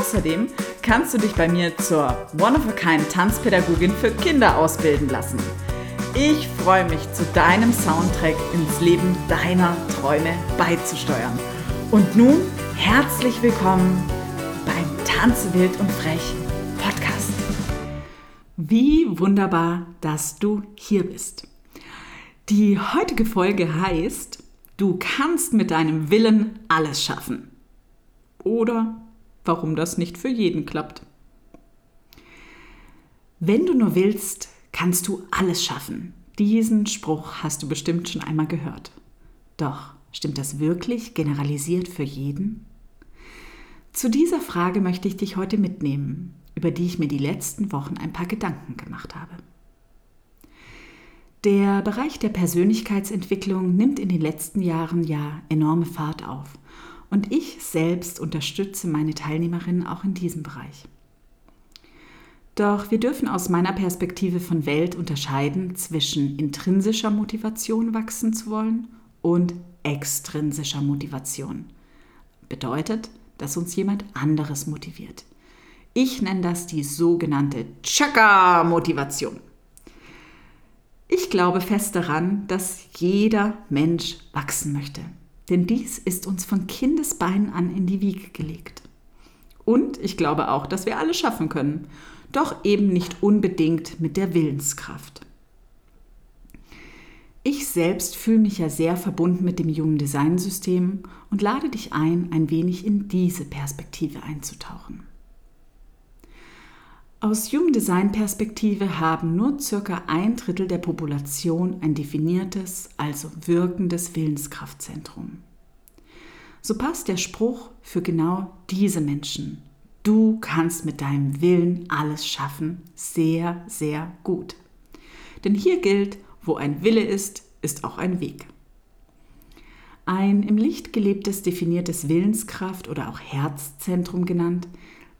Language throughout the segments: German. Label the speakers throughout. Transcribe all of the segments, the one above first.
Speaker 1: Außerdem kannst du dich bei mir zur One-of-a-Kind Tanzpädagogin für Kinder ausbilden lassen. Ich freue mich, zu deinem Soundtrack ins Leben deiner Träume beizusteuern. Und nun herzlich willkommen beim Tanze wild und frech Podcast. Wie wunderbar, dass du hier bist. Die heutige Folge heißt, du kannst mit deinem Willen alles schaffen. Oder warum das nicht für jeden klappt. Wenn du nur willst, kannst du alles schaffen. Diesen Spruch hast du bestimmt schon einmal gehört. Doch stimmt das wirklich generalisiert für jeden? Zu dieser Frage möchte ich dich heute mitnehmen, über die ich mir die letzten Wochen ein paar Gedanken gemacht habe. Der Bereich der Persönlichkeitsentwicklung nimmt in den letzten Jahren ja enorme Fahrt auf und ich selbst unterstütze meine Teilnehmerinnen auch in diesem Bereich. Doch wir dürfen aus meiner Perspektive von Welt unterscheiden zwischen intrinsischer Motivation wachsen zu wollen und extrinsischer Motivation. Bedeutet, dass uns jemand anderes motiviert. Ich nenne das die sogenannte Chaka-Motivation. Ich glaube fest daran, dass jeder Mensch wachsen möchte denn dies ist uns von Kindesbeinen an in die Wiege gelegt. Und ich glaube auch, dass wir alle schaffen können, doch eben nicht unbedingt mit der Willenskraft. Ich selbst fühle mich ja sehr verbunden mit dem Human Design System und lade dich ein, ein wenig in diese Perspektive einzutauchen. Aus Human Design Perspektive haben nur circa ein Drittel der Population ein definiertes, also wirkendes Willenskraftzentrum. So passt der Spruch für genau diese Menschen. Du kannst mit deinem Willen alles schaffen, sehr, sehr gut. Denn hier gilt, wo ein Wille ist, ist auch ein Weg. Ein im Licht gelebtes, definiertes Willenskraft oder auch Herzzentrum genannt,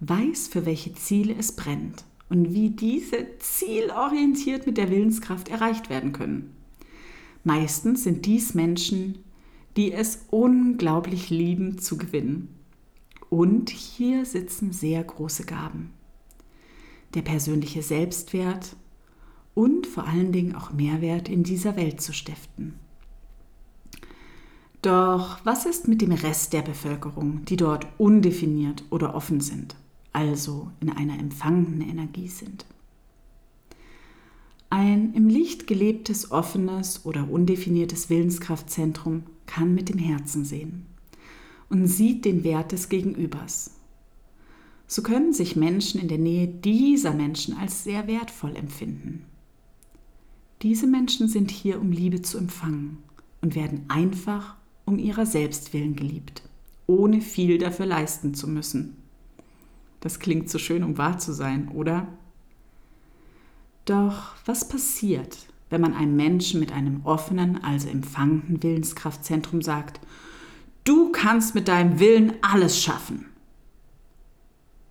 Speaker 1: weiß, für welche Ziele es brennt und wie diese zielorientiert mit der Willenskraft erreicht werden können. Meistens sind dies Menschen, die es unglaublich lieben zu gewinnen. Und hier sitzen sehr große Gaben. Der persönliche Selbstwert und vor allen Dingen auch Mehrwert in dieser Welt zu stiften. Doch was ist mit dem Rest der Bevölkerung, die dort undefiniert oder offen sind? Also in einer empfangenden Energie sind. Ein im Licht gelebtes, offenes oder undefiniertes Willenskraftzentrum kann mit dem Herzen sehen und sieht den Wert des Gegenübers. So können sich Menschen in der Nähe dieser Menschen als sehr wertvoll empfinden. Diese Menschen sind hier, um Liebe zu empfangen und werden einfach um ihrer selbst willen geliebt, ohne viel dafür leisten zu müssen. Das klingt so schön, um wahr zu sein, oder? Doch was passiert, wenn man einem Menschen mit einem offenen, also empfangenden Willenskraftzentrum sagt, du kannst mit deinem Willen alles schaffen?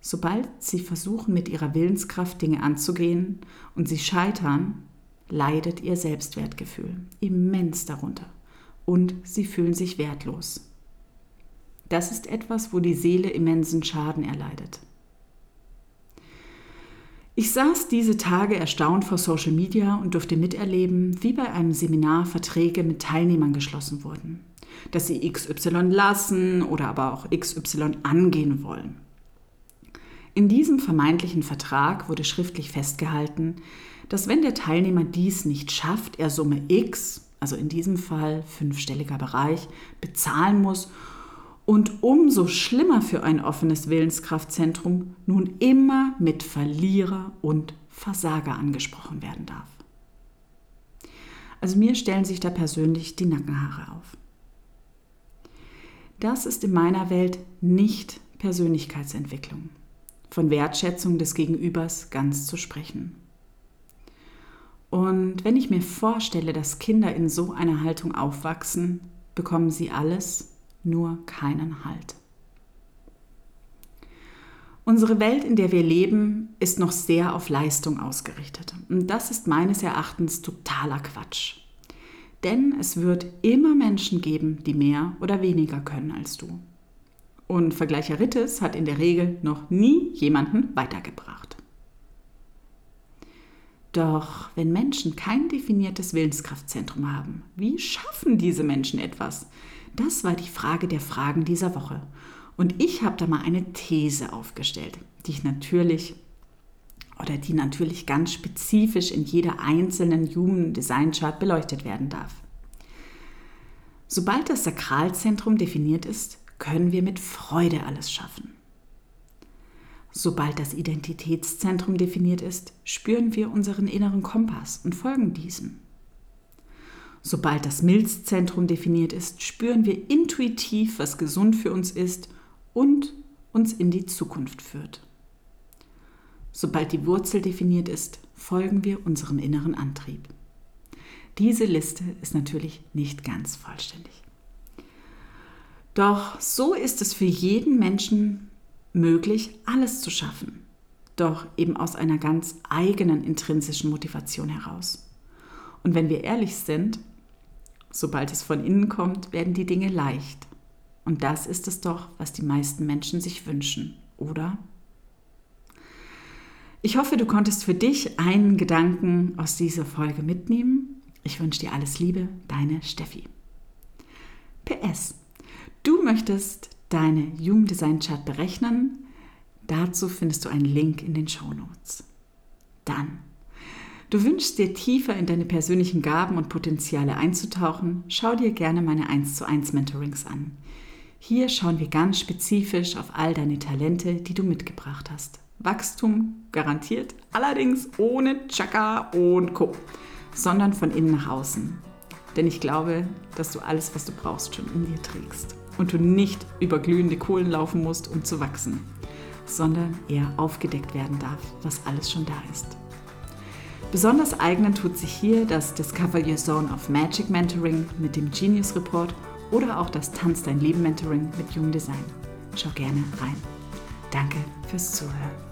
Speaker 1: Sobald sie versuchen, mit ihrer Willenskraft Dinge anzugehen und sie scheitern, leidet ihr Selbstwertgefühl immens darunter und sie fühlen sich wertlos. Das ist etwas, wo die Seele immensen Schaden erleidet. Ich saß diese Tage erstaunt vor Social Media und durfte miterleben, wie bei einem Seminar Verträge mit Teilnehmern geschlossen wurden, dass sie XY lassen oder aber auch XY angehen wollen. In diesem vermeintlichen Vertrag wurde schriftlich festgehalten, dass wenn der Teilnehmer dies nicht schafft, er Summe X, also in diesem Fall fünfstelliger Bereich, bezahlen muss und umso schlimmer für ein offenes Willenskraftzentrum nun immer mit Verlierer und Versager angesprochen werden darf. Also mir stellen sich da persönlich die Nackenhaare auf. Das ist in meiner Welt nicht Persönlichkeitsentwicklung, von Wertschätzung des Gegenübers ganz zu sprechen. Und wenn ich mir vorstelle, dass Kinder in so einer Haltung aufwachsen, bekommen sie alles, nur keinen Halt. Unsere Welt, in der wir leben, ist noch sehr auf Leistung ausgerichtet. Und das ist meines Erachtens totaler Quatsch. Denn es wird immer Menschen geben, die mehr oder weniger können als du. Und Vergleicheritis hat in der Regel noch nie jemanden weitergebracht. Doch wenn Menschen kein definiertes Willenskraftzentrum haben, wie schaffen diese Menschen etwas? Das war die Frage der Fragen dieser Woche. Und ich habe da mal eine These aufgestellt, die ich natürlich oder die natürlich ganz spezifisch in jeder einzelnen Human Design Chart beleuchtet werden darf. Sobald das Sakralzentrum definiert ist, können wir mit Freude alles schaffen. Sobald das Identitätszentrum definiert ist, spüren wir unseren inneren Kompass und folgen diesem. Sobald das Milzzentrum definiert ist, spüren wir intuitiv, was gesund für uns ist und uns in die Zukunft führt. Sobald die Wurzel definiert ist, folgen wir unserem inneren Antrieb. Diese Liste ist natürlich nicht ganz vollständig. Doch so ist es für jeden Menschen möglich, alles zu schaffen. Doch eben aus einer ganz eigenen intrinsischen Motivation heraus. Und wenn wir ehrlich sind, sobald es von innen kommt, werden die Dinge leicht. Und das ist es doch, was die meisten Menschen sich wünschen, oder? Ich hoffe, du konntest für dich einen Gedanken aus dieser Folge mitnehmen. Ich wünsche dir alles Liebe, deine Steffi. PS. Du möchtest deine Human Design Chart berechnen? Dazu findest du einen Link in den Show Notes. Dann. Du wünschst dir tiefer in deine persönlichen Gaben und Potenziale einzutauchen? Schau dir gerne meine 1 zu 1 Mentorings an. Hier schauen wir ganz spezifisch auf all deine Talente, die du mitgebracht hast. Wachstum garantiert, allerdings ohne Chaka und Co., sondern von innen nach außen. Denn ich glaube, dass du alles, was du brauchst, schon in dir trägst und du nicht über glühende Kohlen laufen musst, um zu wachsen, sondern eher aufgedeckt werden darf, was alles schon da ist. Besonders eignen tut sich hier das Discover Your Zone of Magic Mentoring mit dem Genius Report oder auch das Tanz dein Leben Mentoring mit Jung Design. Schau gerne rein. Danke fürs Zuhören.